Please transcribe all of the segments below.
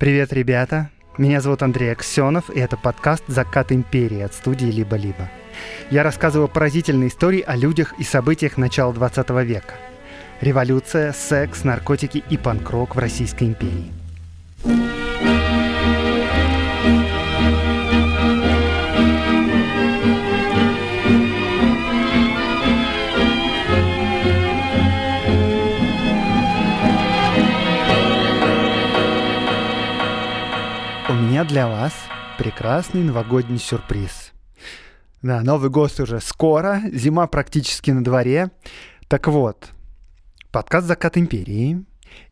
Привет, ребята! Меня зовут Андрей Аксенов, и это подкаст «Закат империи» от студии «Либо-либо». Я рассказываю поразительные истории о людях и событиях начала 20 века. Революция, секс, наркотики и панк-рок в Российской империи. Меня для вас прекрасный новогодний сюрприз. Да, Новый год уже скоро, зима практически на дворе. Так вот, подкаст «Закат империи»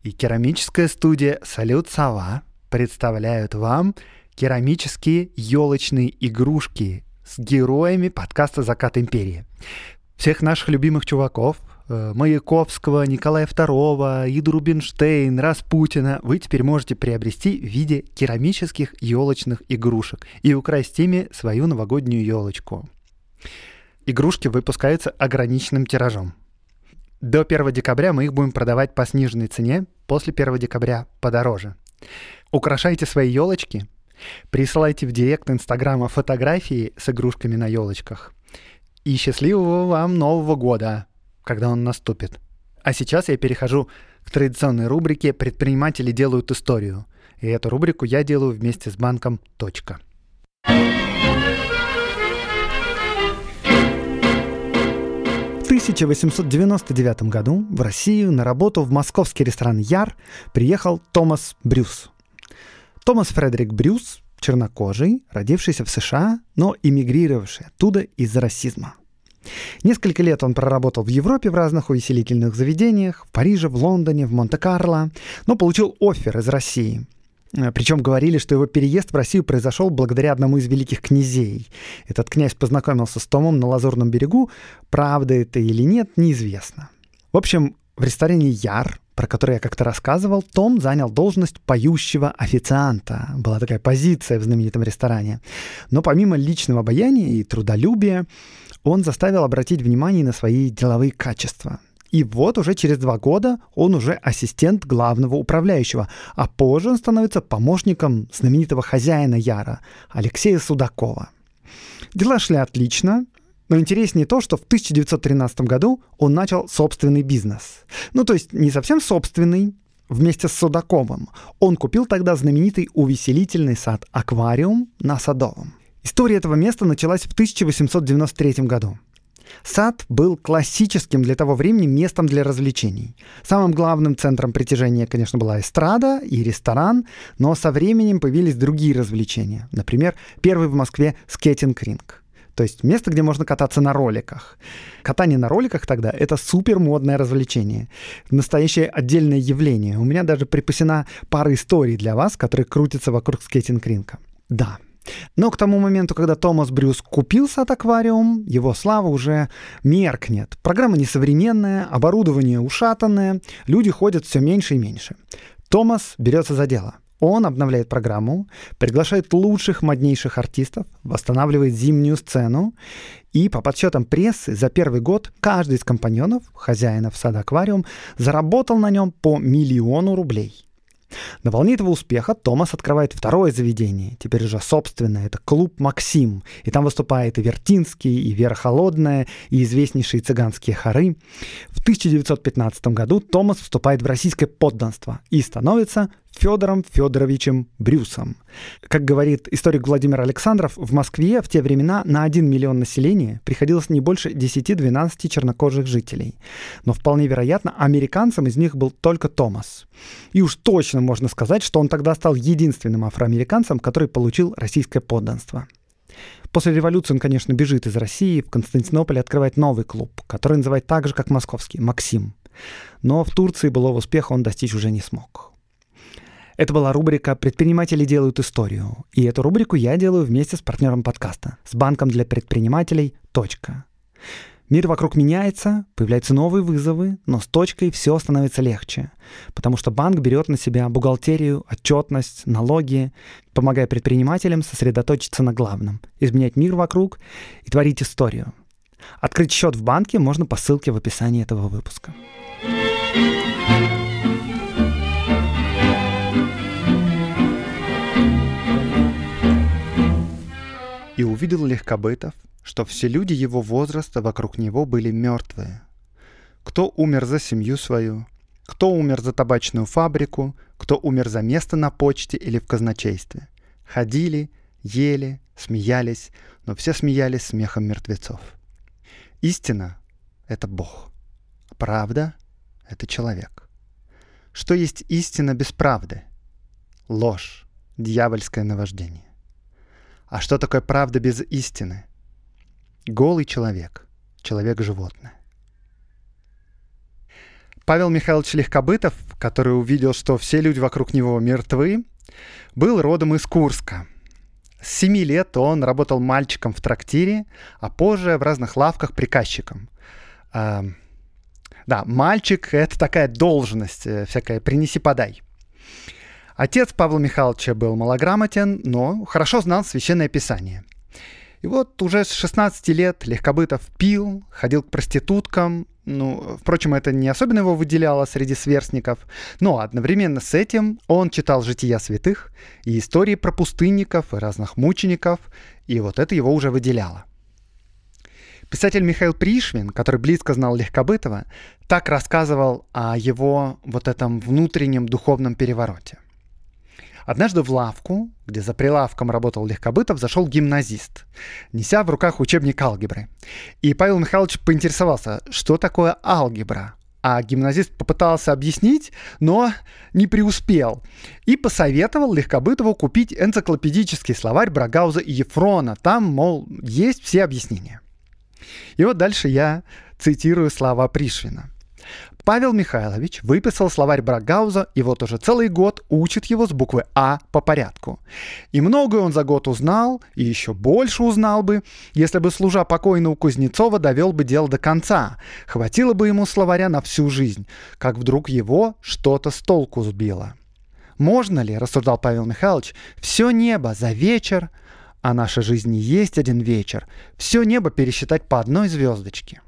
и керамическая студия «Салют Сова» представляют вам керамические елочные игрушки с героями подкаста «Закат империи». Всех наших любимых чуваков Маяковского, Николая II, Иду Рубинштейн, Распутина вы теперь можете приобрести в виде керамических елочных игрушек и украсть ими свою новогоднюю елочку. Игрушки выпускаются ограниченным тиражом. До 1 декабря мы их будем продавать по сниженной цене, после 1 декабря подороже. Украшайте свои елочки, присылайте в директ Инстаграма фотографии с игрушками на елочках. И счастливого вам Нового года! Когда он наступит. А сейчас я перехожу к традиционной рубрике «Предприниматели делают историю». И эту рубрику я делаю вместе с банком «Точка». В 1899 году в Россию на работу в московский ресторан «Яр» приехал Томас Брюс. Томас Фредерик Брюс, чернокожий, родившийся в США, но эмигрировавший оттуда из-за расизма. Несколько лет он проработал в Европе в разных увеселительных заведениях, в Париже, в Лондоне, в Монте-Карло, но получил офер из России. Э, Причем говорили, что его переезд в Россию произошел благодаря одному из великих князей. Этот князь познакомился с Томом на Лазурном берегу. Правда это или нет, неизвестно. В общем, в ресторане «Яр», про который я как-то рассказывал, Том занял должность поющего официанта. Была такая позиция в знаменитом ресторане. Но помимо личного обаяния и трудолюбия, он заставил обратить внимание на свои деловые качества. И вот уже через два года он уже ассистент главного управляющего, а позже он становится помощником знаменитого хозяина Яра, Алексея Судакова. Дела шли отлично, но интереснее то, что в 1913 году он начал собственный бизнес. Ну, то есть не совсем собственный, вместе с Судаковым. Он купил тогда знаменитый увеселительный сад «Аквариум» на Садовом. История этого места началась в 1893 году. Сад был классическим для того времени местом для развлечений. Самым главным центром притяжения, конечно, была эстрада и ресторан, но со временем появились другие развлечения. Например, первый в Москве скейтинг-ринг. То есть место, где можно кататься на роликах. Катание на роликах тогда — это супер модное развлечение. Настоящее отдельное явление. У меня даже припасена пара историй для вас, которые крутятся вокруг скейтинг-ринга. Да, но к тому моменту, когда Томас Брюс купил сад-аквариум, его слава уже меркнет. Программа несовременная, оборудование ушатанное, люди ходят все меньше и меньше. Томас берется за дело. Он обновляет программу, приглашает лучших, моднейших артистов, восстанавливает зимнюю сцену, и по подсчетам прессы за первый год каждый из компаньонов, хозяинов сада аквариум, заработал на нем по миллиону рублей – на волне этого успеха Томас открывает второе заведение, теперь уже собственное, это клуб «Максим». И там выступает и Вертинский, и Вера Холодная, и известнейшие цыганские хоры. В 1915 году Томас вступает в российское подданство и становится Федором Федоровичем Брюсом. Как говорит историк Владимир Александров, в Москве в те времена на 1 миллион населения приходилось не больше 10-12 чернокожих жителей. Но вполне вероятно, американцем из них был только Томас. И уж точно можно сказать, что он тогда стал единственным афроамериканцем, который получил российское подданство. После революции он, конечно, бежит из России, в Константинополе открывает новый клуб, который называет так же, как московский, «Максим». Но в Турции былого успеха он достичь уже не смог. Это была рубрика «Предприниматели делают историю». И эту рубрику я делаю вместе с партнером подкаста, с банком для предпринимателей «Точка». Мир вокруг меняется, появляются новые вызовы, но с точкой все становится легче, потому что банк берет на себя бухгалтерию, отчетность, налоги, помогая предпринимателям сосредоточиться на главном, изменять мир вокруг и творить историю. Открыть счет в банке можно по ссылке в описании этого выпуска. Увидел Легкобытов, что все люди его возраста вокруг него были мертвые. Кто умер за семью свою, кто умер за табачную фабрику, кто умер за место на почте или в казначействе. Ходили, ели, смеялись, но все смеялись смехом мертвецов. Истина — это Бог. Правда — это человек. Что есть истина без правды? Ложь, дьявольское наваждение. А что такое правда без истины? Голый человек, человек-животное. Павел Михайлович Легкобытов, который увидел, что все люди вокруг него мертвы, был родом из Курска. С семи лет он работал мальчиком в трактире, а позже в разных лавках приказчиком. А, да, мальчик — это такая должность, э, всякая «принеси-подай». Отец Павла Михайловича был малограмотен, но хорошо знал священное писание. И вот уже с 16 лет Легкобытов пил, ходил к проституткам, ну, впрочем, это не особенно его выделяло среди сверстников, но одновременно с этим он читал жития святых и истории про пустынников и разных мучеников, и вот это его уже выделяло. Писатель Михаил Пришвин, который близко знал Легкобытова, так рассказывал о его вот этом внутреннем духовном перевороте – Однажды в лавку, где за прилавком работал Легкобытов, зашел гимназист, неся в руках учебник алгебры. И Павел Михайлович поинтересовался, что такое алгебра. А гимназист попытался объяснить, но не преуспел. И посоветовал Легкобытову купить энциклопедический словарь Брагауза и Ефрона. Там, мол, есть все объяснения. И вот дальше я цитирую слова Пришвина. Павел Михайлович выписал словарь Брагауза и вот уже целый год учит его с буквы А по порядку. И многое он за год узнал, и еще больше узнал бы, если бы, служа покойного Кузнецова, довел бы дело до конца. Хватило бы ему словаря на всю жизнь, как вдруг его что-то с толку сбило. Можно ли, рассуждал Павел Михайлович, все небо за вечер, а наша жизнь не есть один вечер, все небо пересчитать по одной звездочке?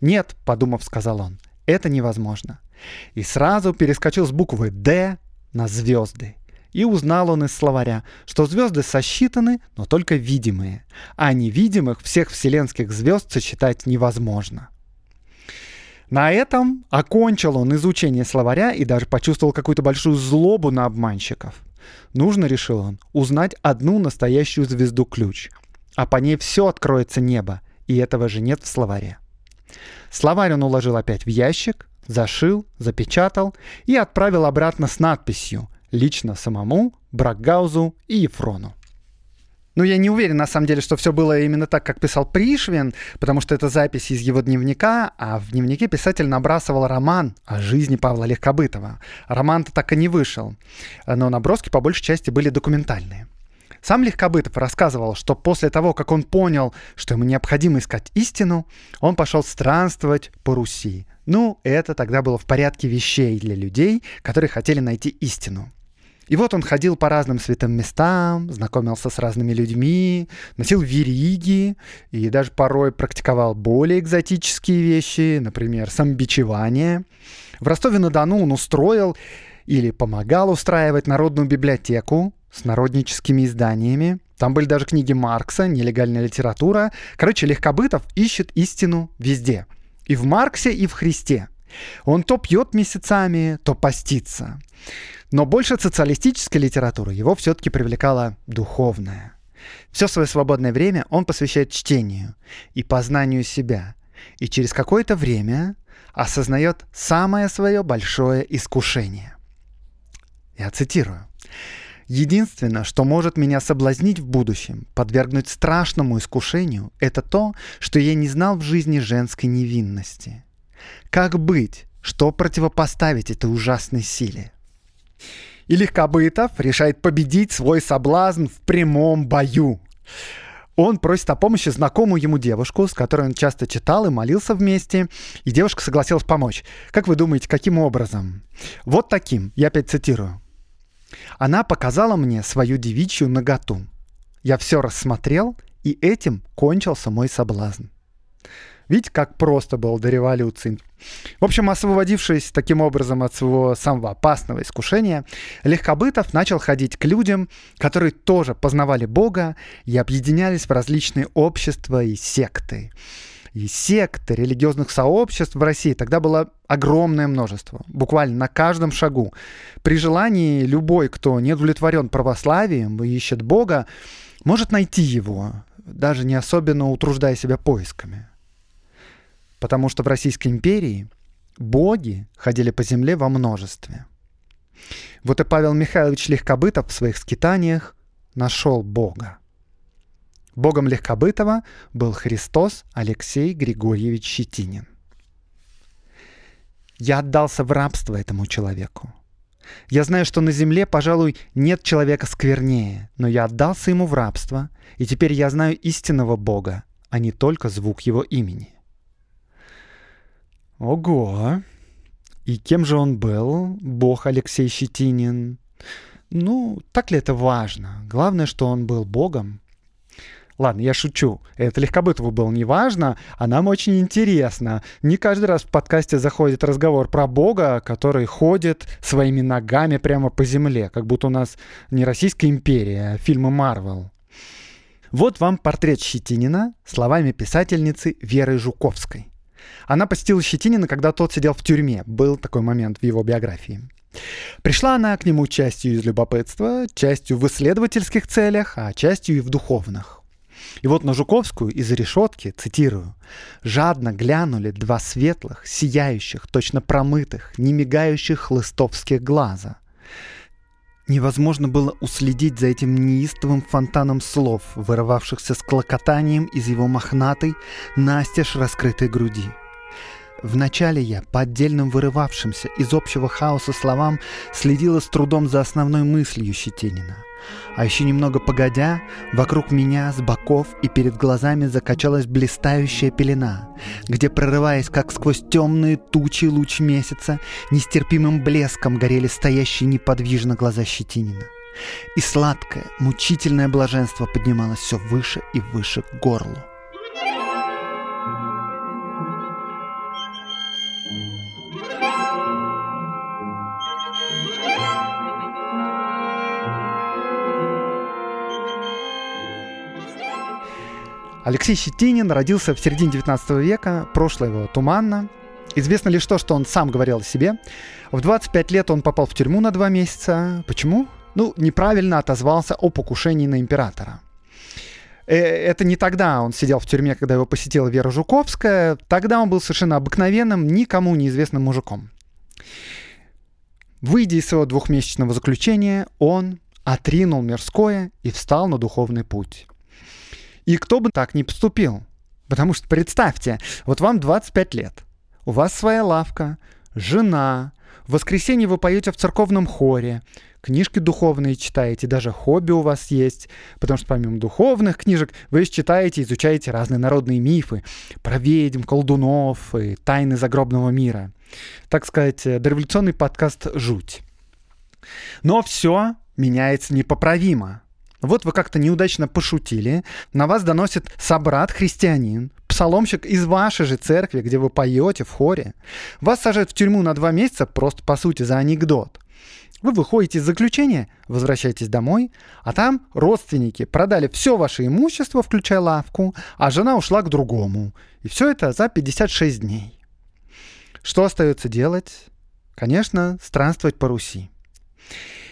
Нет, подумав, сказал он, это невозможно. И сразу перескочил с буквы «Д» на звезды. И узнал он из словаря, что звезды сосчитаны, но только видимые, а невидимых всех вселенских звезд сосчитать невозможно. На этом окончил он изучение словаря и даже почувствовал какую-то большую злобу на обманщиков. Нужно, решил он, узнать одну настоящую звезду-ключ, а по ней все откроется небо, и этого же нет в словаре. Словарь он уложил опять в ящик, зашил, запечатал и отправил обратно с надписью «Лично самому, Брагаузу и Ефрону». Ну, я не уверен, на самом деле, что все было именно так, как писал Пришвин, потому что это запись из его дневника, а в дневнике писатель набрасывал роман о жизни Павла Легкобытова. Роман-то так и не вышел, но наброски по большей части были документальные. Сам Легкобытов рассказывал, что после того, как он понял, что ему необходимо искать истину, он пошел странствовать по Руси. Ну, это тогда было в порядке вещей для людей, которые хотели найти истину. И вот он ходил по разным святым местам, знакомился с разными людьми, носил вериги и даже порой практиковал более экзотические вещи, например, самбичевание. В Ростове-на-Дону он устроил или помогал устраивать народную библиотеку, с народническими изданиями. Там были даже книги Маркса, нелегальная литература. Короче, Легкобытов ищет истину везде. И в Марксе, и в Христе. Он то пьет месяцами, то постится. Но больше социалистической литературы его все-таки привлекала духовная. Все свое свободное время он посвящает чтению и познанию себя. И через какое-то время осознает самое свое большое искушение. Я цитирую. Единственное, что может меня соблазнить в будущем, подвергнуть страшному искушению, это то, что я не знал в жизни женской невинности. Как быть? Что противопоставить этой ужасной силе? И Легкобытов решает победить свой соблазн в прямом бою. Он просит о помощи знакомую ему девушку, с которой он часто читал и молился вместе, и девушка согласилась помочь. Как вы думаете, каким образом? Вот таким, я опять цитирую. Она показала мне свою девичью наготу. Я все рассмотрел, и этим кончился мой соблазн. Видите, как просто было до революции. В общем, освободившись таким образом от своего самого опасного искушения, Легкобытов начал ходить к людям, которые тоже познавали Бога и объединялись в различные общества и секты. И секты религиозных сообществ в России тогда было огромное множество, буквально на каждом шагу. При желании любой, кто не удовлетворен православием и ищет Бога, может найти его, даже не особенно утруждая себя поисками. Потому что в Российской империи боги ходили по земле во множестве. Вот и Павел Михайлович Легкобытов в своих скитаниях нашел Бога. Богом Легкобытова был Христос Алексей Григорьевич Щетинин. Я отдался в рабство этому человеку. Я знаю, что на земле, пожалуй, нет человека сквернее, но я отдался ему в рабство, и теперь я знаю истинного Бога, а не только звук его имени. Ого! И кем же он был, бог Алексей Щетинин? Ну, так ли это важно? Главное, что он был богом. Ладно, я шучу. Это Легкобытову было не важно, а нам очень интересно. Не каждый раз в подкасте заходит разговор про Бога, который ходит своими ногами прямо по земле, как будто у нас не Российская империя, а фильмы Марвел. Вот вам портрет Щетинина словами писательницы Веры Жуковской. Она посетила Щетинина, когда тот сидел в тюрьме. Был такой момент в его биографии. Пришла она к нему частью из любопытства, частью в исследовательских целях, а частью и в духовных. И вот на Жуковскую из решетки, цитирую, «жадно глянули два светлых, сияющих, точно промытых, не мигающих хлыстовских глаза». Невозможно было уследить за этим неистовым фонтаном слов, вырывавшихся с клокотанием из его мохнатой, настежь раскрытой груди – Вначале я, по отдельным вырывавшимся из общего хаоса словам, следила с трудом за основной мыслью Щетинина. А еще немного погодя, вокруг меня, с боков и перед глазами закачалась блистающая пелена, где, прорываясь как сквозь темные тучи луч месяца, нестерпимым блеском горели стоящие неподвижно глаза Щетинина. И сладкое, мучительное блаженство поднималось все выше и выше к горлу. Алексей Щетинин родился в середине 19 века, прошлое его туманно. Известно лишь то, что он сам говорил о себе. В 25 лет он попал в тюрьму на два месяца. Почему? Ну, неправильно отозвался о покушении на императора. Э, это не тогда он сидел в тюрьме, когда его посетила Вера Жуковская. Тогда он был совершенно обыкновенным, никому неизвестным мужиком. Выйдя из своего двухмесячного заключения, он отринул мирское и встал на духовный путь. И кто бы так не поступил. Потому что представьте, вот вам 25 лет, у вас своя лавка, жена, в воскресенье вы поете в церковном хоре, книжки духовные читаете, даже хобби у вас есть, потому что помимо духовных книжек вы читаете, изучаете разные народные мифы про ведьм, колдунов и тайны загробного мира. Так сказать, дореволюционный подкаст «Жуть». Но все меняется непоправимо. Вот вы как-то неудачно пошутили, на вас доносит собрат-христианин, псаломщик из вашей же церкви, где вы поете в хоре. Вас сажают в тюрьму на два месяца просто по сути за анекдот. Вы выходите из заключения, возвращаетесь домой, а там родственники продали все ваше имущество, включая лавку, а жена ушла к другому. И все это за 56 дней. Что остается делать? Конечно, странствовать по Руси.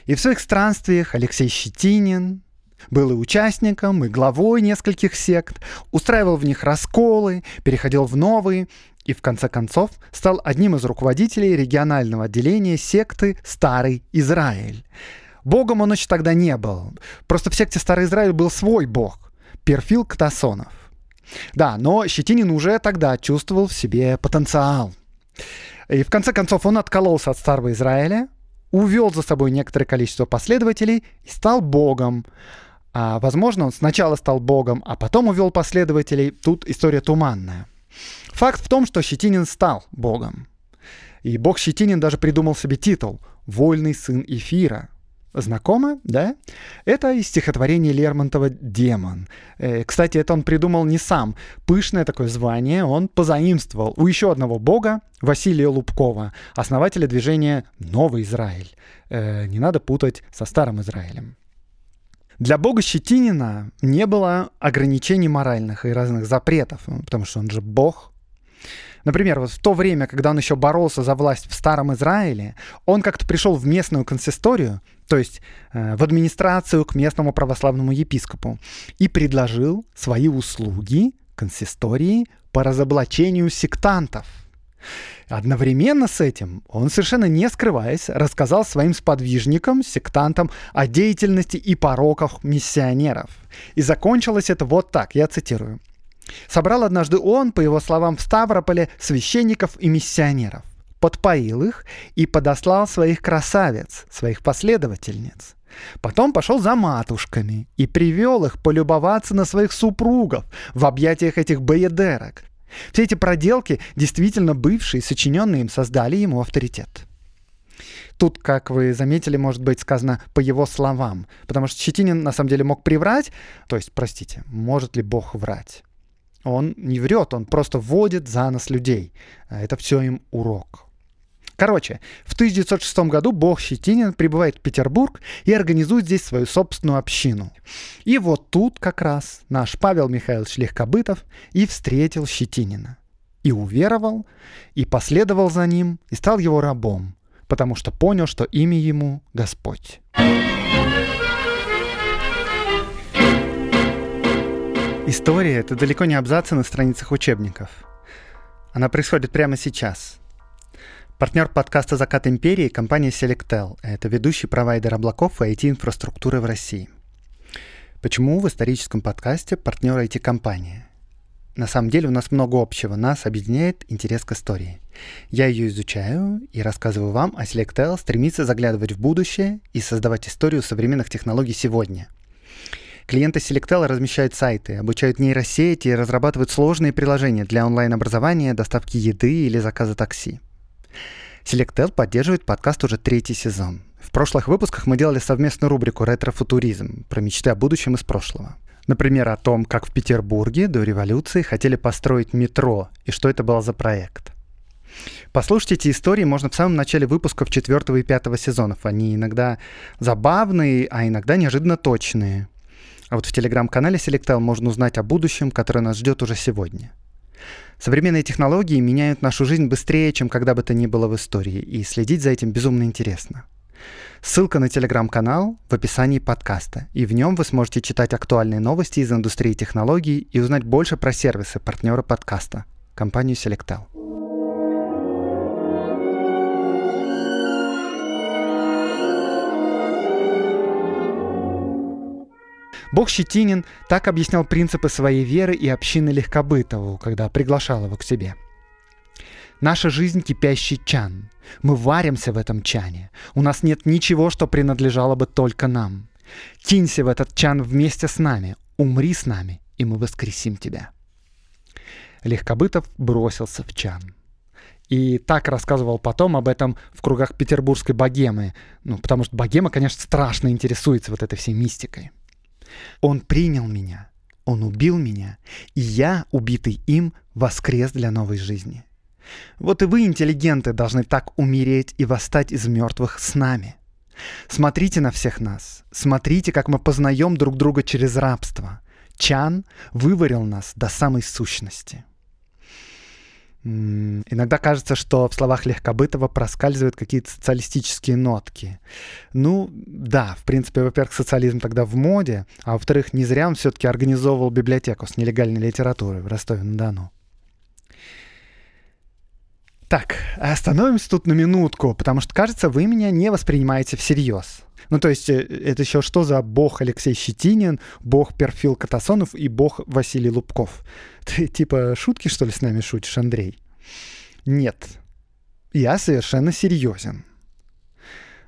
И в своих странствиях Алексей Щетинин, был и участником, и главой нескольких сект, устраивал в них расколы, переходил в новые и в конце концов стал одним из руководителей регионального отделения секты «Старый Израиль». Богом он еще тогда не был. Просто в секте «Старый Израиль» был свой бог – Перфил Катасонов. Да, но Щетинин уже тогда чувствовал в себе потенциал. И в конце концов он откололся от Старого Израиля, увел за собой некоторое количество последователей и стал богом. А, возможно, он сначала стал богом, а потом увел последователей. Тут история туманная. Факт в том, что Щетинин стал богом. И бог Щетинин даже придумал себе титул «Вольный сын Эфира». Знакомо, да? Это из стихотворения Лермонтова «Демон». Э, кстати, это он придумал не сам. Пышное такое звание он позаимствовал у еще одного бога, Василия Лубкова, основателя движения «Новый Израиль». Э, не надо путать со Старым Израилем. Для бога Щетинина не было ограничений моральных и разных запретов, ну, потому что он же бог. Например, вот в то время, когда он еще боролся за власть в Старом Израиле, он как-то пришел в местную консисторию, то есть э, в администрацию к местному православному епископу, и предложил свои услуги консистории по разоблачению сектантов – Одновременно с этим он, совершенно не скрываясь, рассказал своим сподвижникам, сектантам о деятельности и пороках миссионеров. И закончилось это вот так, я цитирую. «Собрал однажды он, по его словам, в Ставрополе священников и миссионеров, подпоил их и подослал своих красавиц, своих последовательниц. Потом пошел за матушками и привел их полюбоваться на своих супругов в объятиях этих боедерок, все эти проделки, действительно бывшие, сочиненные им, создали ему авторитет. Тут, как вы заметили, может быть сказано по его словам, потому что Щетинин на самом деле мог приврать, то есть, простите, может ли Бог врать? Он не врет, он просто вводит за нос людей. Это все им урок. Короче, в 1906 году Бог Щетинин прибывает в Петербург и организует здесь свою собственную общину. И вот тут как раз наш Павел Михайлович Легкобытов и встретил Щетинина. И уверовал, и последовал за ним, и стал его рабом, потому что понял, что имя ему Господь. История — это далеко не абзацы на страницах учебников. Она происходит прямо сейчас — Партнер подкаста «Закат империи» — компания Selectel. Это ведущий провайдер облаков и IT-инфраструктуры в России. Почему в историческом подкасте партнер IT-компания? На самом деле у нас много общего. Нас объединяет интерес к истории. Я ее изучаю и рассказываю вам, а Selectel стремится заглядывать в будущее и создавать историю современных технологий сегодня. Клиенты Selectel размещают сайты, обучают нейросети и разрабатывают сложные приложения для онлайн-образования, доставки еды или заказа такси. Selectel поддерживает подкаст уже третий сезон. В прошлых выпусках мы делали совместную рубрику «Ретро-футуризм» про мечты о будущем из прошлого. Например, о том, как в Петербурге до революции хотели построить метро и что это был за проект. Послушать эти истории можно в самом начале выпусков четвертого и пятого сезонов. Они иногда забавные, а иногда неожиданно точные. А вот в телеграм-канале Selectel можно узнать о будущем, которое нас ждет уже сегодня – Современные технологии меняют нашу жизнь быстрее, чем когда бы то ни было в истории, и следить за этим безумно интересно. Ссылка на телеграм-канал в описании подкаста, и в нем вы сможете читать актуальные новости из индустрии технологий и узнать больше про сервисы партнера подкаста, компанию Selectel. Бог Щетинин так объяснял принципы своей веры и общины Легкобытову, когда приглашал его к себе. Наша жизнь — кипящий чан. Мы варимся в этом чане. У нас нет ничего, что принадлежало бы только нам. Кинься в этот чан вместе с нами, умри с нами, и мы воскресим тебя. Легкобытов бросился в чан. И так рассказывал потом об этом в кругах петербургской богемы. Ну, потому что богема, конечно, страшно интересуется вот этой всей мистикой. Он принял меня, он убил меня, и я, убитый им, воскрес для новой жизни. Вот и вы, интеллигенты, должны так умереть и восстать из мертвых с нами. Смотрите на всех нас, смотрите, как мы познаем друг друга через рабство. Чан выварил нас до самой сущности. Иногда кажется, что в словах Легкобытова проскальзывают какие-то социалистические нотки. Ну, да, в принципе, во-первых, социализм тогда в моде, а во-вторых, не зря он все-таки организовывал библиотеку с нелегальной литературой в Ростове-на-Дону. Так, остановимся тут на минутку, потому что, кажется, вы меня не воспринимаете всерьез. Ну, то есть, э, это еще что за бог Алексей Щетинин, бог Перфил Катасонов и бог Василий Лубков? Ты типа шутки, что ли, с нами шутишь, Андрей? Нет. Я совершенно серьезен.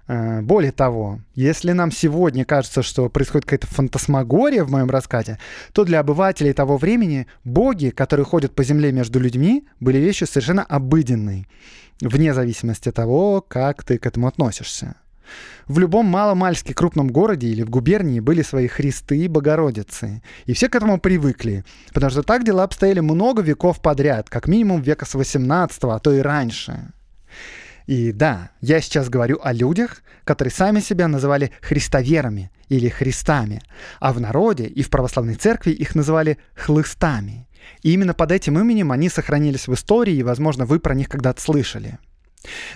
Э, более того, если нам сегодня кажется, что происходит какая-то фантасмагория в моем рассказе, то для обывателей того времени боги, которые ходят по земле между людьми, были вещи совершенно обыденные, вне зависимости от того, как ты к этому относишься. В любом маломальски крупном городе или в губернии были свои Христы и Богородицы. И все к этому привыкли, потому что так дела обстояли много веков подряд, как минимум века с 18 а то и раньше. И да, я сейчас говорю о людях, которые сами себя называли христоверами или христами, а в народе и в православной церкви их называли хлыстами. И именно под этим именем они сохранились в истории, и, возможно, вы про них когда-то слышали.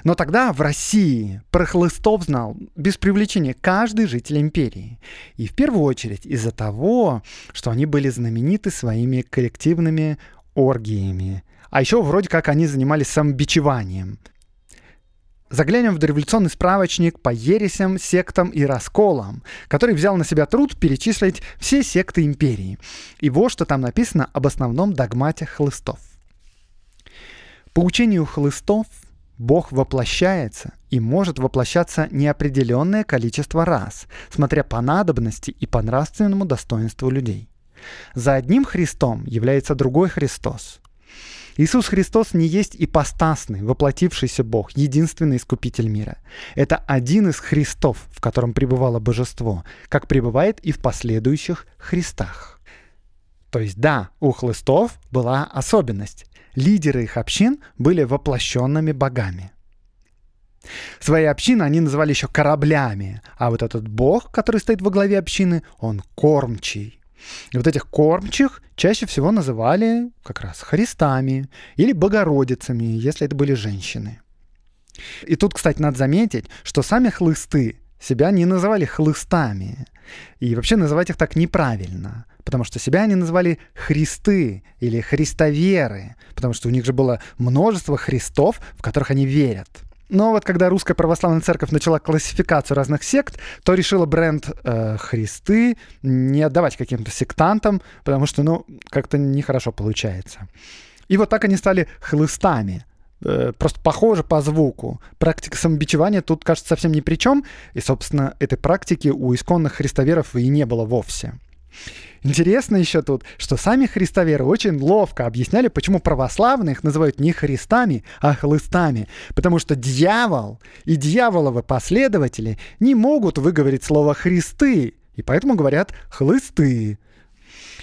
Но тогда в России про хлыстов знал без привлечения каждый житель империи. И в первую очередь из-за того, что они были знамениты своими коллективными оргиями. А еще вроде как они занимались самобичеванием. Заглянем в дореволюционный справочник по ересям, сектам и расколам, который взял на себя труд перечислить все секты империи. И вот что там написано об основном догмате хлыстов. По учению хлыстов Бог воплощается и может воплощаться неопределенное количество раз, смотря по надобности и по нравственному достоинству людей. За одним Христом является другой Христос, Иисус Христос не есть ипостасный, воплотившийся Бог, единственный искупитель мира. Это один из Христов, в котором пребывало божество, как пребывает и в последующих Христах. То есть да, у хлыстов была особенность. Лидеры их общин были воплощенными богами. Свои общины они называли еще кораблями, а вот этот бог, который стоит во главе общины, он кормчий. И вот этих кормчих чаще всего называли как раз Христами или Богородицами, если это были женщины. И тут, кстати, надо заметить, что сами хлысты себя не называли хлыстами. И вообще называть их так неправильно, потому что себя они называли христы или христоверы, потому что у них же было множество христов, в которых они верят. Но вот когда русская православная церковь начала классификацию разных сект, то решила бренд э, Христы не отдавать каким-то сектантам, потому что, ну, как-то нехорошо получается. И вот так они стали хлыстами. Э, просто похоже по звуку. Практика самобичевания тут, кажется, совсем ни при чем. И, собственно, этой практики у исконных христоверов и не было вовсе. Интересно еще тут, что сами христоверы очень ловко объясняли, почему православных называют не христами, а хлыстами. Потому что дьявол и дьяволовы последователи не могут выговорить слово «христы», и поэтому говорят «хлысты».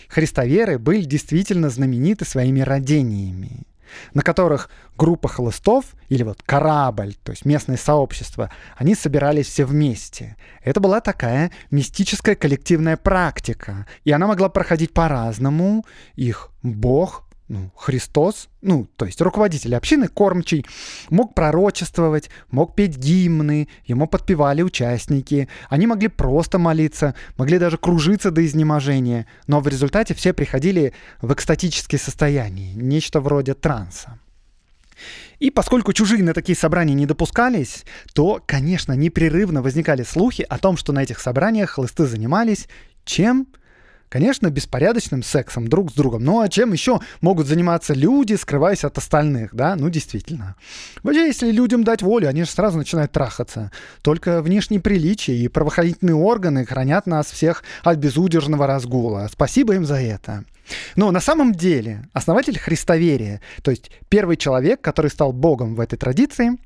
Христоверы были действительно знамениты своими родениями на которых группа холостов или вот корабль, то есть местное сообщество, они собирались все вместе. Это была такая мистическая коллективная практика, и она могла проходить по-разному. Их бог ну, Христос, ну, то есть руководитель общины, кормчий, мог пророчествовать, мог петь гимны, ему подпевали участники, они могли просто молиться, могли даже кружиться до изнеможения, но в результате все приходили в экстатические состояния, нечто вроде транса. И поскольку чужие на такие собрания не допускались, то, конечно, непрерывно возникали слухи о том, что на этих собраниях хлысты занимались чем? Конечно, беспорядочным сексом друг с другом. Ну а чем еще могут заниматься люди, скрываясь от остальных, да? Ну, действительно. Вообще, если людям дать волю, они же сразу начинают трахаться. Только внешние приличия и правоохранительные органы хранят нас всех от безудержного разгула. Спасибо им за это. Но на самом деле основатель христоверия, то есть первый человек, который стал богом в этой традиции,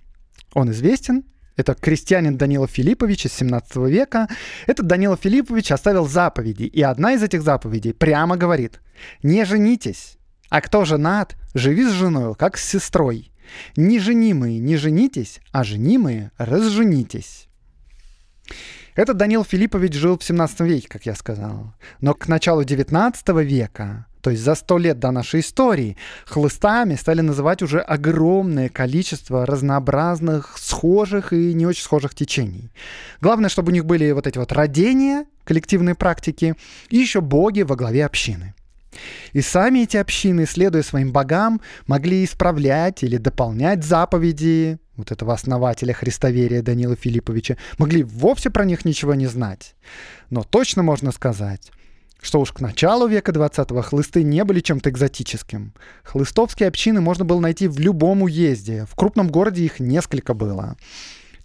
он известен это крестьянин Данила Филиппович из 17 века. Этот Данила Филиппович оставил заповеди, и одна из этих заповедей прямо говорит «Не женитесь, а кто женат, живи с женой, как с сестрой. Не женимые не женитесь, а женимые разженитесь». Этот Данил Филиппович жил в 17 веке, как я сказал. Но к началу 19 века то есть за сто лет до нашей истории, хлыстами стали называть уже огромное количество разнообразных схожих и не очень схожих течений. Главное, чтобы у них были вот эти вот родения, коллективные практики, и еще боги во главе общины. И сами эти общины, следуя своим богам, могли исправлять или дополнять заповеди вот этого основателя христоверия Данила Филипповича, могли вовсе про них ничего не знать. Но точно можно сказать, что уж к началу века 20-го хлысты не были чем-то экзотическим. Хлыстовские общины можно было найти в любом уезде. В крупном городе их несколько было.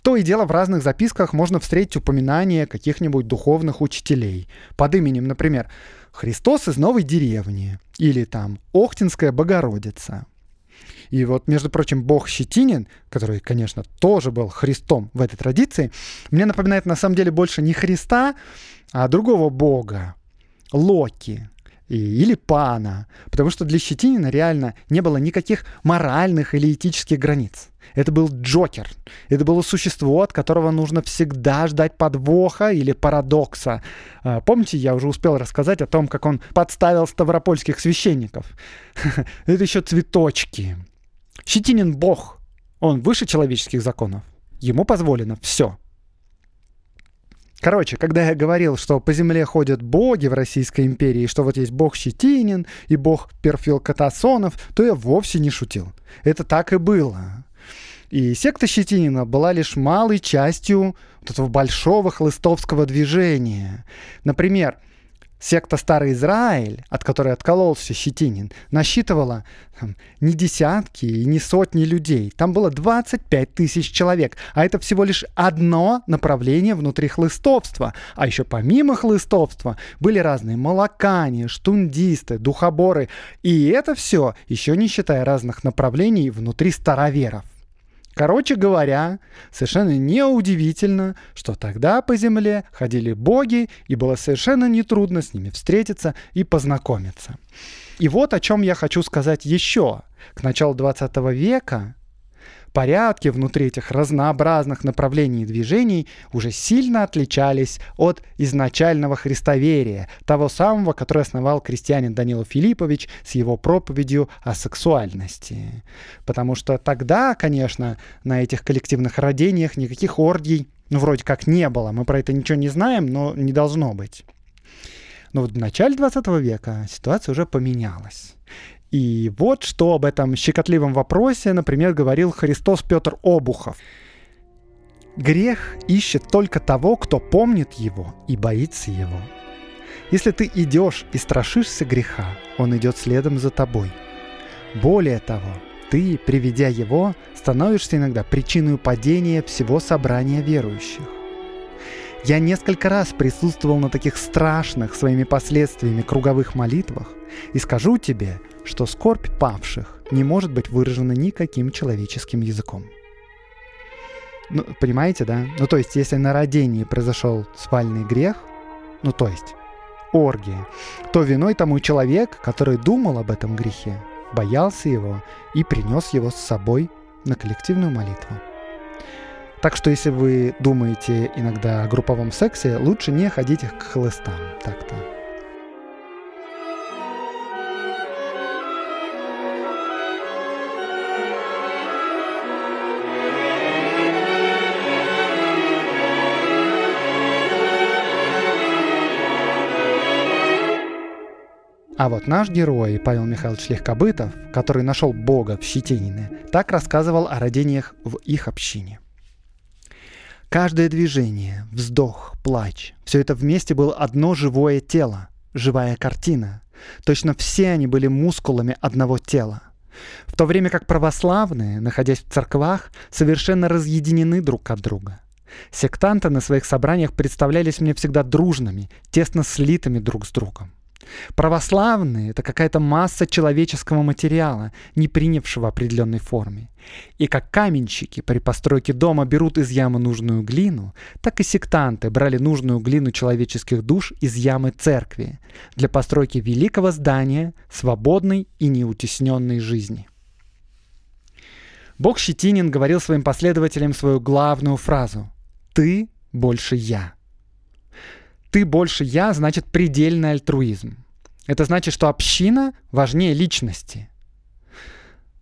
То и дело в разных записках можно встретить упоминания каких-нибудь духовных учителей. Под именем, например, «Христос из новой деревни» или там «Охтинская Богородица». И вот, между прочим, бог Щетинин, который, конечно, тоже был Христом в этой традиции, мне напоминает на самом деле больше не Христа, а другого бога, Локи или Пана, потому что для Щетинина реально не было никаких моральных или этических границ. Это был Джокер. Это было существо, от которого нужно всегда ждать подвоха или парадокса. А, помните, я уже успел рассказать о том, как он подставил ставропольских священников? Это еще цветочки. Щетинин бог. Он выше человеческих законов. Ему позволено все. Короче, когда я говорил, что по земле ходят боги в Российской империи, что вот есть бог Щетинин и бог Перфил Катасонов, то я вовсе не шутил. Это так и было. И секта Щетинина была лишь малой частью вот этого большого хлыстовского движения. Например, Секта Старый Израиль, от которой откололся Щетинин, насчитывала там, не десятки и не сотни людей. Там было 25 тысяч человек, а это всего лишь одно направление внутри хлыстовства. А еще помимо хлыстовства были разные молокане, штундисты, духоборы. И это все еще не считая разных направлений внутри староверов. Короче говоря, совершенно неудивительно, что тогда по земле ходили боги, и было совершенно нетрудно с ними встретиться и познакомиться. И вот о чем я хочу сказать еще. К началу 20 века порядки внутри этих разнообразных направлений движений уже сильно отличались от изначального христоверия, того самого, которое основал крестьянин Данила Филиппович с его проповедью о сексуальности. Потому что тогда, конечно, на этих коллективных родениях никаких оргий ну, вроде как не было. Мы про это ничего не знаем, но не должно быть. Но вот в начале 20 века ситуация уже поменялась. И вот что об этом щекотливом вопросе, например, говорил Христос Петр Обухов. Грех ищет только того, кто помнит его и боится его. Если ты идешь и страшишься греха, он идет следом за тобой. Более того, ты, приведя его, становишься иногда причиной падения всего собрания верующих. Я несколько раз присутствовал на таких страшных своими последствиями круговых молитвах и скажу тебе, что скорбь павших не может быть выражена никаким человеческим языком. Ну, понимаете, да? Ну, то есть, если на родении произошел свальный грех, ну, то есть, оргия, то виной тому человек, который думал об этом грехе, боялся его и принес его с собой на коллективную молитву. Так что если вы думаете иногда о групповом сексе, лучше не ходить к хлыстам так-то. А вот наш герой, Павел Михайлович Легкобытов, который нашел Бога в Щетинине, так рассказывал о родениях в их общине. Каждое движение, вздох, плач – все это вместе было одно живое тело, живая картина. Точно все они были мускулами одного тела. В то время как православные, находясь в церквах, совершенно разъединены друг от друга. Сектанты на своих собраниях представлялись мне всегда дружными, тесно слитыми друг с другом. Православные — это какая-то масса человеческого материала, не принявшего определенной форме. И как каменщики при постройке дома берут из ямы нужную глину, так и сектанты брали нужную глину человеческих душ из ямы церкви для постройки великого здания, свободной и неутесненной жизни. Бог Щетинин говорил своим последователям свою главную фразу «Ты больше я» ты больше я, значит предельный альтруизм. Это значит, что община важнее личности.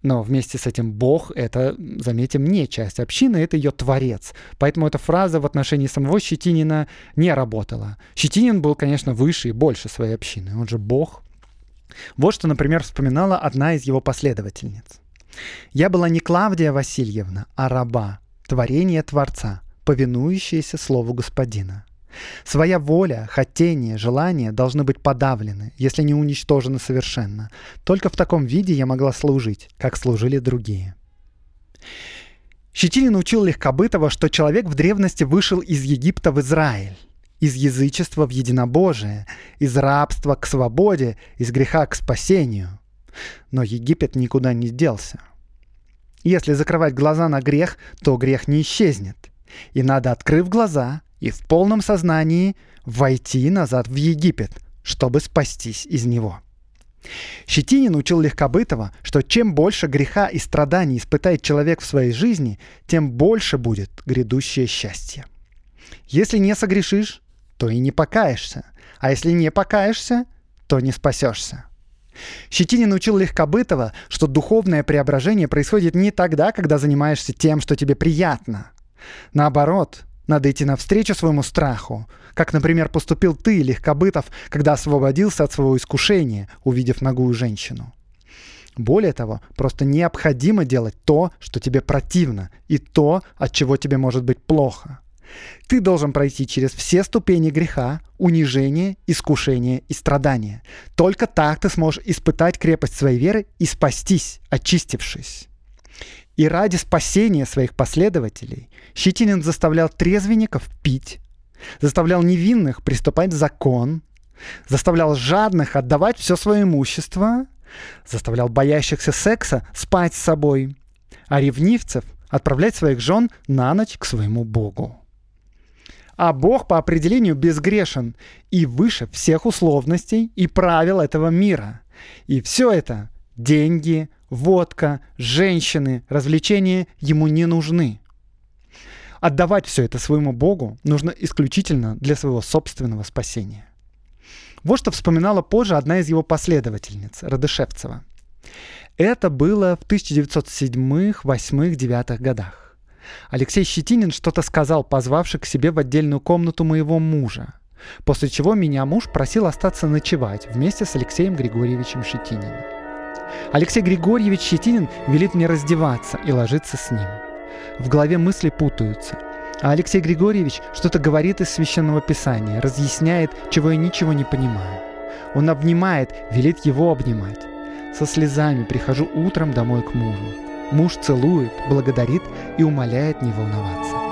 Но вместе с этим Бог — это, заметим, не часть общины, это ее творец. Поэтому эта фраза в отношении самого Щетинина не работала. Щетинин был, конечно, выше и больше своей общины. Он же Бог. Вот что, например, вспоминала одна из его последовательниц. «Я была не Клавдия Васильевна, а раба, творение Творца, повинующаяся Слову Господина. Своя воля, хотение, желание должны быть подавлены, если не уничтожены совершенно. Только в таком виде я могла служить, как служили другие. Щетинин учил Легкобытова, что человек в древности вышел из Египта в Израиль, из язычества в единобожие, из рабства к свободе, из греха к спасению. Но Египет никуда не делся. Если закрывать глаза на грех, то грех не исчезнет. И надо, открыв глаза и в полном сознании, войти назад в Египет, чтобы спастись из него. Щетинин учил Легкобытова, что чем больше греха и страданий испытает человек в своей жизни, тем больше будет грядущее счастье. Если не согрешишь, то и не покаешься, а если не покаешься, то не спасешься. Щетинин учил Легкобытова, что духовное преображение происходит не тогда, когда занимаешься тем, что тебе приятно. Наоборот, надо идти навстречу своему страху, как, например, поступил ты, Легкобытов, когда освободился от своего искушения, увидев ногую женщину. Более того, просто необходимо делать то, что тебе противно, и то, от чего тебе может быть плохо. Ты должен пройти через все ступени греха, унижения, искушения и страдания. Только так ты сможешь испытать крепость своей веры и спастись, очистившись. И ради спасения своих последователей Щетинин заставлял трезвенников пить, заставлял невинных приступать закон, заставлял жадных отдавать все свое имущество, заставлял боящихся секса спать с собой, а ревнивцев отправлять своих жен на ночь к своему Богу. А Бог по определению безгрешен и выше всех условностей и правил этого мира. И все это – деньги, водка, женщины, развлечения ему не нужны. Отдавать все это своему Богу нужно исключительно для своего собственного спасения. Вот что вспоминала позже одна из его последовательниц, Радышевцева. Это было в 1907, 8, 9 годах. Алексей Щетинин что-то сказал, позвавший к себе в отдельную комнату моего мужа, после чего меня муж просил остаться ночевать вместе с Алексеем Григорьевичем Щетининым. Алексей Григорьевич Щетинин велит мне раздеваться и ложиться с ним. В голове мысли путаются. А Алексей Григорьевич что-то говорит из Священного Писания, разъясняет, чего я ничего не понимаю. Он обнимает, велит его обнимать. Со слезами прихожу утром домой к мужу. Муж целует, благодарит и умоляет не волноваться.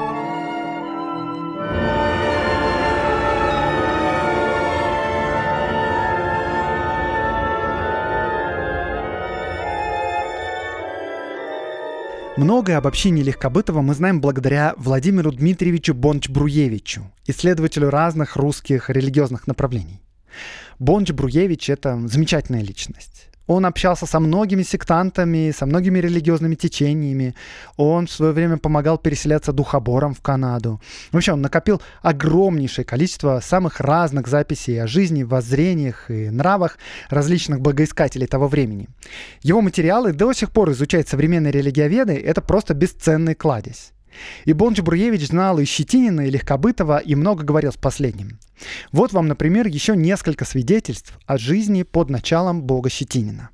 Многое об общине Легкобытова мы знаем благодаря Владимиру Дмитриевичу Бонч-Бруевичу, исследователю разных русских религиозных направлений. Бонч-Бруевич — это замечательная личность. Он общался со многими сектантами, со многими религиозными течениями. Он в свое время помогал переселяться духоборам в Канаду. Вообще он накопил огромнейшее количество самых разных записей о жизни, воззрениях и нравах различных богоискателей того времени. Его материалы до сих пор изучают современные религиоведы. Это просто бесценный кладезь. И Бонч Бруевич знал и Щетинина, и Легкобытова, и много говорил с последним. Вот вам, например, еще несколько свидетельств о жизни под началом Бога Щетинина.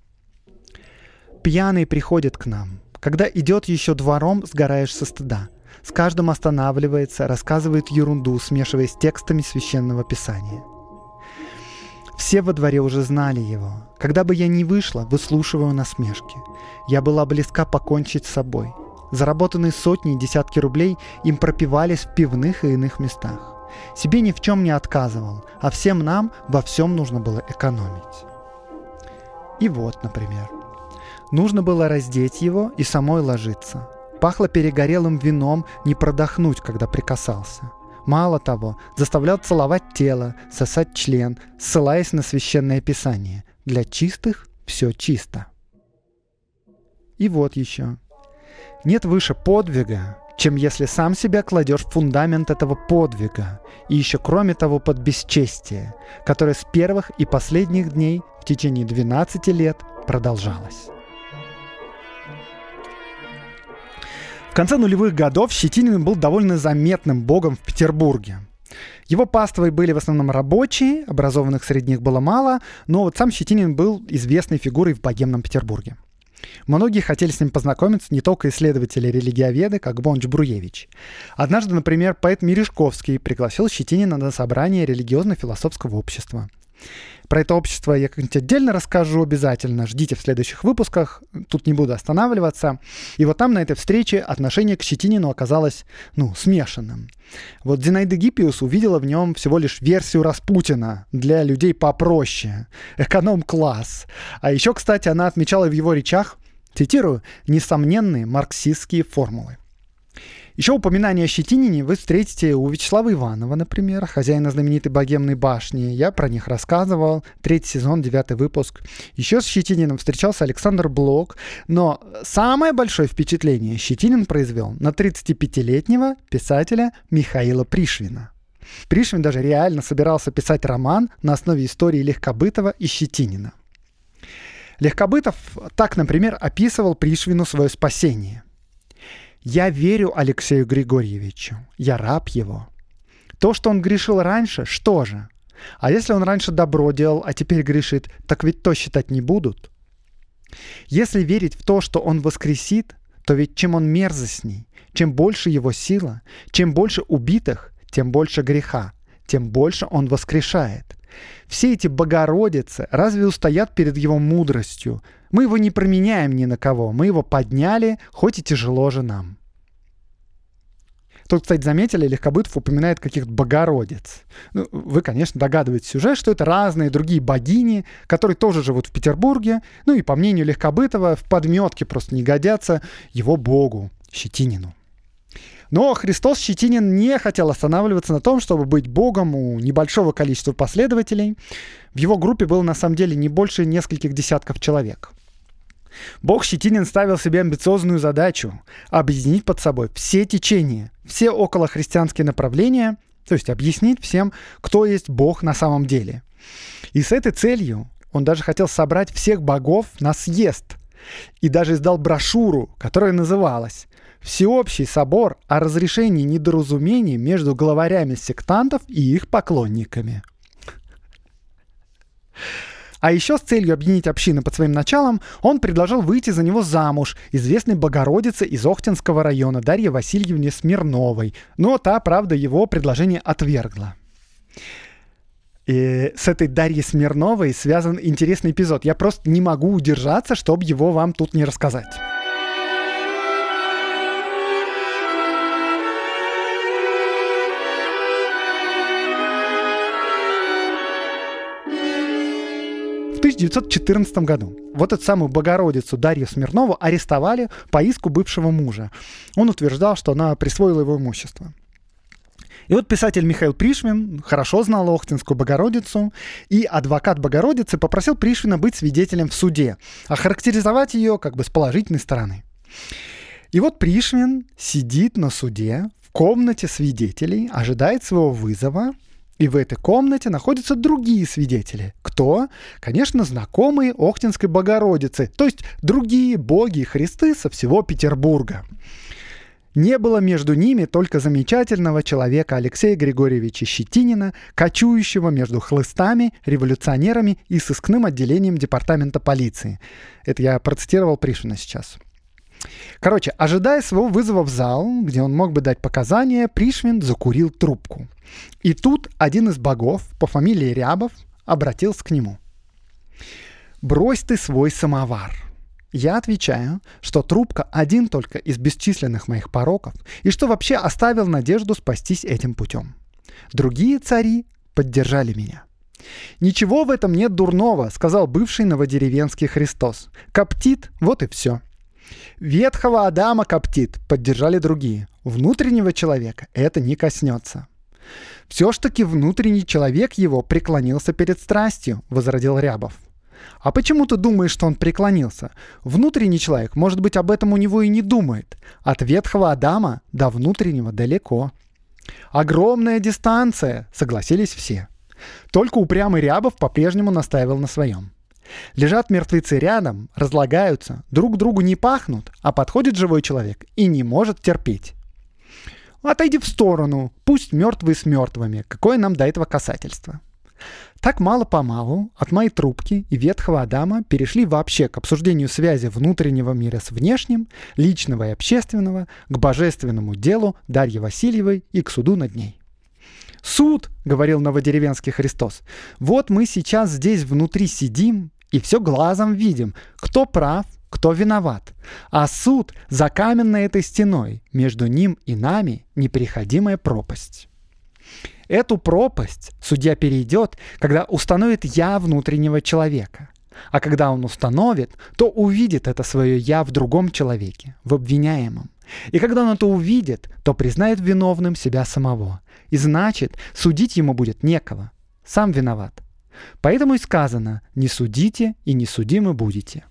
«Пьяный приходит к нам. Когда идет еще двором, сгораешь со стыда. С каждым останавливается, рассказывает ерунду, смешиваясь с текстами священного писания. Все во дворе уже знали его. Когда бы я ни вышла, выслушиваю насмешки. Я была близка покончить с собой. Заработанные сотни и десятки рублей им пропивались в пивных и иных местах. Себе ни в чем не отказывал, а всем нам во всем нужно было экономить. И вот, например. Нужно было раздеть его и самой ложиться. Пахло перегорелым вином не продохнуть, когда прикасался. Мало того, заставлял целовать тело, сосать член, ссылаясь на священное писание. Для чистых все чисто. И вот еще. Нет выше подвига, чем если сам себя кладешь в фундамент этого подвига, и еще кроме того под бесчестие, которое с первых и последних дней в течение 12 лет продолжалось. В конце нулевых годов Щетинин был довольно заметным богом в Петербурге. Его паствой были в основном рабочие, образованных среди них было мало, но вот сам Щетинин был известной фигурой в богемном Петербурге. Многие хотели с ним познакомиться, не только исследователи-религиоведы, как Бонч Бруевич. Однажды, например, поэт Мережковский пригласил Щетинина на собрание религиозно-философского общества. Про это общество я как-нибудь отдельно расскажу обязательно. Ждите в следующих выпусках. Тут не буду останавливаться. И вот там на этой встрече отношение к Щетинину оказалось, ну, смешанным. Вот Зинаида Гиппиус увидела в нем всего лишь версию Распутина для людей попроще. Эконом-класс. А еще, кстати, она отмечала в его речах Цитирую, «несомненные марксистские формулы». Еще упоминание о Щетинине вы встретите у Вячеслава Иванова, например, хозяина знаменитой богемной башни. Я про них рассказывал. Третий сезон, девятый выпуск. Еще с Щетининым встречался Александр Блок. Но самое большое впечатление Щетинин произвел на 35-летнего писателя Михаила Пришвина. Пришвин даже реально собирался писать роман на основе истории Легкобытова и Щетинина. Легкобытов так, например, описывал Пришвину свое спасение – я верю Алексею Григорьевичу, я раб его. То, что он грешил раньше, что же? А если он раньше добро делал, а теперь грешит, так ведь то считать не будут. Если верить в то, что он воскресит, то ведь чем он мерзостней, чем больше его сила, чем больше убитых, тем больше греха, тем больше он воскрешает. Все эти Богородицы разве устоят перед его мудростью, мы его не променяем ни на кого. Мы его подняли, хоть и тяжело же нам. Тут, кстати, заметили, Легкобытов упоминает каких-то богородиц. Ну, вы, конечно, догадываетесь уже, что это разные другие богини, которые тоже живут в Петербурге. Ну и, по мнению Легкобытова, в подметке просто не годятся его богу, Щетинину. Но Христос Щетинин не хотел останавливаться на том, чтобы быть богом у небольшого количества последователей. В его группе было на самом деле не больше нескольких десятков человек. Бог Щетинин ставил себе амбициозную задачу – объединить под собой все течения, все околохристианские направления, то есть объяснить всем, кто есть Бог на самом деле. И с этой целью он даже хотел собрать всех богов на съезд и даже издал брошюру, которая называлась «Всеобщий собор о разрешении недоразумений между главарями сектантов и их поклонниками». А еще с целью объединить общины под своим началом, он предложил выйти за него замуж известной Богородице из Охтинского района Дарье Васильевне Смирновой. Но та, правда, его предложение отвергла. И с этой Дарьей Смирновой связан интересный эпизод. Я просто не могу удержаться, чтобы его вам тут не рассказать. 1914 году вот эту самую Богородицу Дарью Смирнову арестовали по иску бывшего мужа. Он утверждал, что она присвоила его имущество. И вот писатель Михаил Пришвин хорошо знал Охтинскую Богородицу, и адвокат Богородицы попросил Пришвина быть свидетелем в суде, охарактеризовать ее как бы с положительной стороны. И вот Пришвин сидит на суде в комнате свидетелей, ожидает своего вызова, и в этой комнате находятся другие свидетели. Кто? Конечно, знакомые Охтинской Богородицы, то есть другие боги и христы со всего Петербурга. Не было между ними только замечательного человека Алексея Григорьевича Щетинина, кочующего между хлыстами, революционерами и сыскным отделением департамента полиции. Это я процитировал Пришвина сейчас. Короче, ожидая своего вызова в зал, где он мог бы дать показания, Пришвин закурил трубку. И тут один из богов по фамилии Рябов обратился к нему. «Брось ты свой самовар». Я отвечаю, что трубка один только из бесчисленных моих пороков, и что вообще оставил надежду спастись этим путем. Другие цари поддержали меня. «Ничего в этом нет дурного», — сказал бывший новодеревенский Христос. «Коптит, вот и все». Ветхого Адама коптит, поддержали другие. Внутреннего человека это не коснется. Все ж таки внутренний человек его преклонился перед страстью, возродил Рябов. А почему ты думаешь, что он преклонился? Внутренний человек, может быть, об этом у него и не думает. От ветхого Адама до внутреннего далеко. Огромная дистанция, согласились все. Только упрямый Рябов по-прежнему настаивал на своем. Лежат мертвецы рядом, разлагаются, друг другу не пахнут, а подходит живой человек и не может терпеть. Отойди в сторону, пусть мертвые с мертвыми, какое нам до этого касательство. Так мало-помалу от моей трубки и ветхого Адама перешли вообще к обсуждению связи внутреннего мира с внешним, личного и общественного, к божественному делу Дарьи Васильевой и к суду над ней. «Суд», — говорил новодеревенский Христос, — «вот мы сейчас здесь внутри сидим и все глазом видим, кто прав, кто виноват. А суд за каменной этой стеной, между ним и нами неприходимая пропасть. Эту пропасть судья перейдет, когда установит «я» внутреннего человека. А когда он установит, то увидит это свое «я» в другом человеке, в обвиняемом. И когда он это увидит, то признает виновным себя самого. И значит, судить ему будет некого. Сам виноват. Поэтому и сказано «не судите и не судимы будете».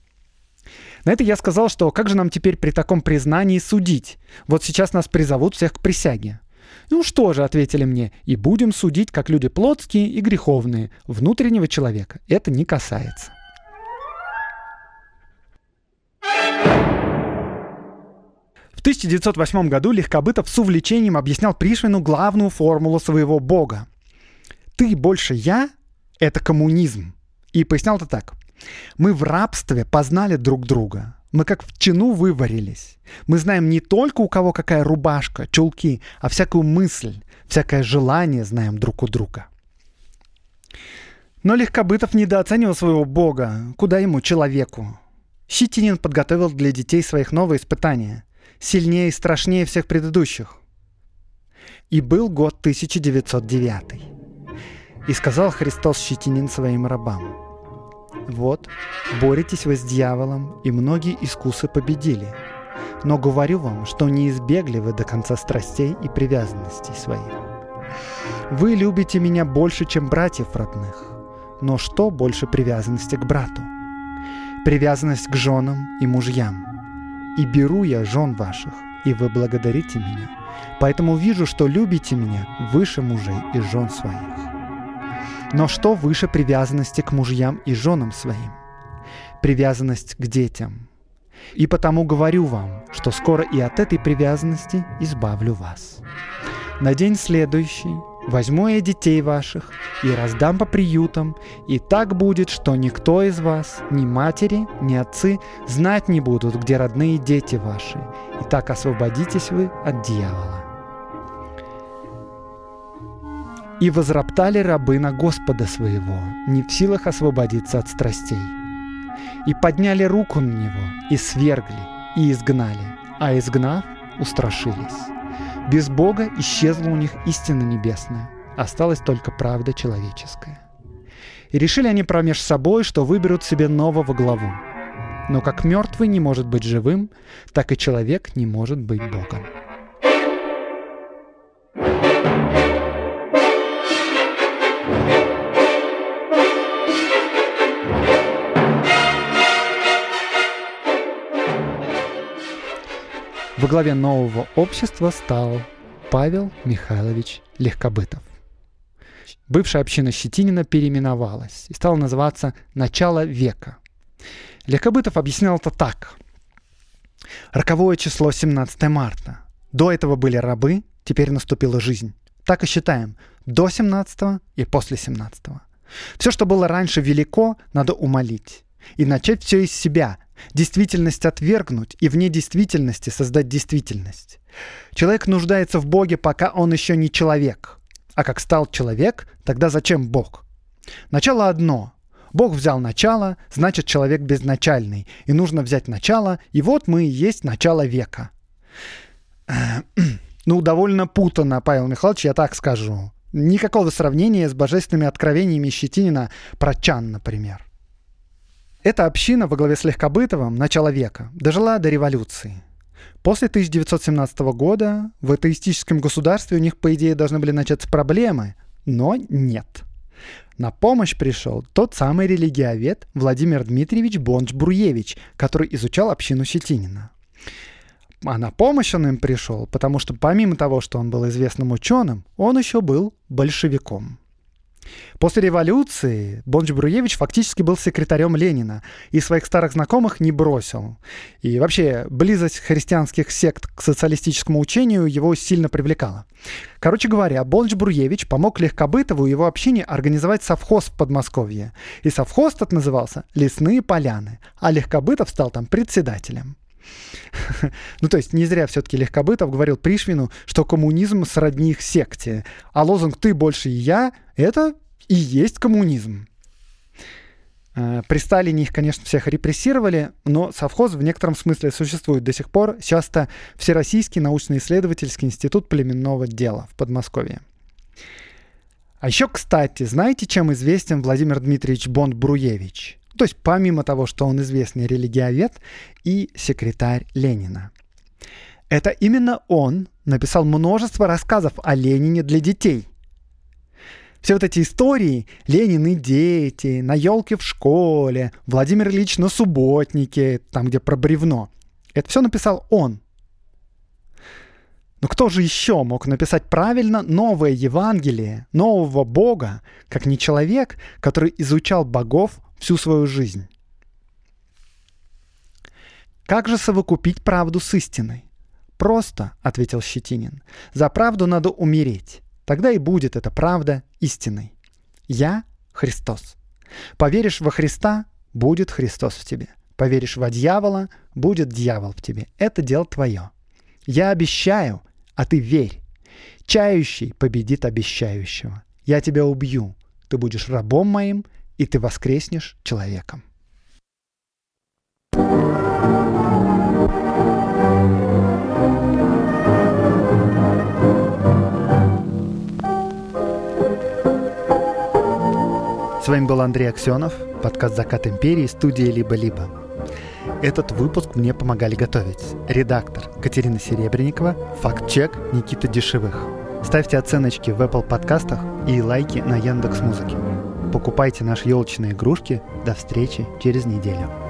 На это я сказал, что как же нам теперь при таком признании судить? Вот сейчас нас призовут всех к присяге. Ну что же, ответили мне, и будем судить, как люди плотские и греховные. Внутреннего человека это не касается. В 1908 году Легкобытов с увлечением объяснял Пришвину главную формулу своего бога. «Ты больше я — это коммунизм». И пояснял это так. «Мы в рабстве познали друг друга. Мы как в чину выварились. Мы знаем не только у кого какая рубашка, чулки, а всякую мысль, всякое желание знаем друг у друга». Но Легкобытов недооценивал своего бога. Куда ему, человеку? Щетинин подготовил для детей своих новые испытания сильнее и страшнее всех предыдущих. И был год 1909. И сказал Христос Щетинин своим рабам, «Вот, боретесь вы с дьяволом, и многие искусы победили. Но говорю вам, что не избегли вы до конца страстей и привязанностей своих. Вы любите меня больше, чем братьев родных. Но что больше привязанности к брату? Привязанность к женам и мужьям – и беру я жен ваших, и вы благодарите меня. Поэтому вижу, что любите меня выше мужей и жен своих. Но что выше привязанности к мужьям и женам своим? Привязанность к детям. И потому говорю вам, что скоро и от этой привязанности избавлю вас. На день следующий Возьму я детей ваших и раздам по приютам, и так будет, что никто из вас, ни матери, ни отцы, знать не будут, где родные дети ваши, и так освободитесь вы от дьявола. И возроптали рабы на Господа своего, не в силах освободиться от страстей. И подняли руку на него, и свергли, и изгнали, а изгнав, устрашились. Без Бога исчезла у них истина небесная, осталась только правда человеческая. И решили они промеж собой, что выберут себе нового главу. Но как мертвый не может быть живым, так и человек не может быть Богом. Во главе нового общества стал Павел Михайлович Легкобытов. Бывшая община Щетинина переименовалась и стала называться «Начало века». Легкобытов объяснял это так. Роковое число 17 марта. До этого были рабы, теперь наступила жизнь. Так и считаем. До 17 и после 17. Все, что было раньше велико, надо умолить. И начать все из себя, Действительность отвергнуть и вне действительности создать действительность. Человек нуждается в Боге, пока он еще не человек. А как стал человек, тогда зачем Бог? Начало одно. Бог взял начало, значит человек безначальный. И нужно взять начало, и вот мы и есть начало века. Ну, довольно путано, Павел Михайлович, я так скажу. Никакого сравнения с божественными откровениями Щетинина про Чан, например. Эта община во главе с Легкобытовым начала века дожила до революции. После 1917 года в атеистическом государстве у них, по идее, должны были начаться проблемы, но нет. На помощь пришел тот самый религиовед Владимир Дмитриевич Бонч-Бруевич, который изучал общину Щетинина. А на помощь он им пришел, потому что помимо того, что он был известным ученым, он еще был большевиком. После революции Бонч Бруевич фактически был секретарем Ленина и своих старых знакомых не бросил. И вообще близость христианских сект к социалистическому учению его сильно привлекала. Короче говоря, Бонч Бруевич помог Легкобытову и его общине организовать совхоз в Подмосковье. И совхоз тот назывался «Лесные поляны», а Легкобытов стал там председателем. Ну, то есть не зря все-таки Легкобытов говорил Пришвину, что коммунизм сродни их секте, а лозунг «ты больше, чем я» — это и есть коммунизм. Э, при Сталине их, конечно, всех репрессировали, но совхоз в некотором смысле существует до сих пор. Сейчас это Всероссийский научно-исследовательский институт племенного дела в Подмосковье. А еще, кстати, знаете, чем известен Владимир Дмитриевич Бонд-Бруевич? То есть помимо того, что он известный религиовед и секретарь Ленина. Это именно он написал множество рассказов о Ленине для детей. Все вот эти истории «Ленин и дети», «На елке в школе», «Владимир Ильич на субботнике», там, где про бревно. Это все написал он. Но кто же еще мог написать правильно новое Евангелие, нового Бога, как не человек, который изучал богов всю свою жизнь? Как же совокупить правду с истиной? «Просто», — ответил Щетинин. «За правду надо умереть. Тогда и будет эта правда истиной. Я — Христос. Поверишь во Христа — будет Христос в тебе. Поверишь во дьявола — будет дьявол в тебе. Это дело твое. Я обещаю, а ты верь. Чающий победит обещающего. Я тебя убью. Ты будешь рабом моим, и ты воскреснешь человеком. С вами был Андрей Аксенов, подкаст «Закат империи», студия «Либо-либо». Этот выпуск мне помогали готовить редактор Катерина Серебренникова, факт-чек Никита Дешевых. Ставьте оценочки в Apple подкастах и лайки на Яндекс Музыке. Покупайте наши елочные игрушки. До встречи через неделю.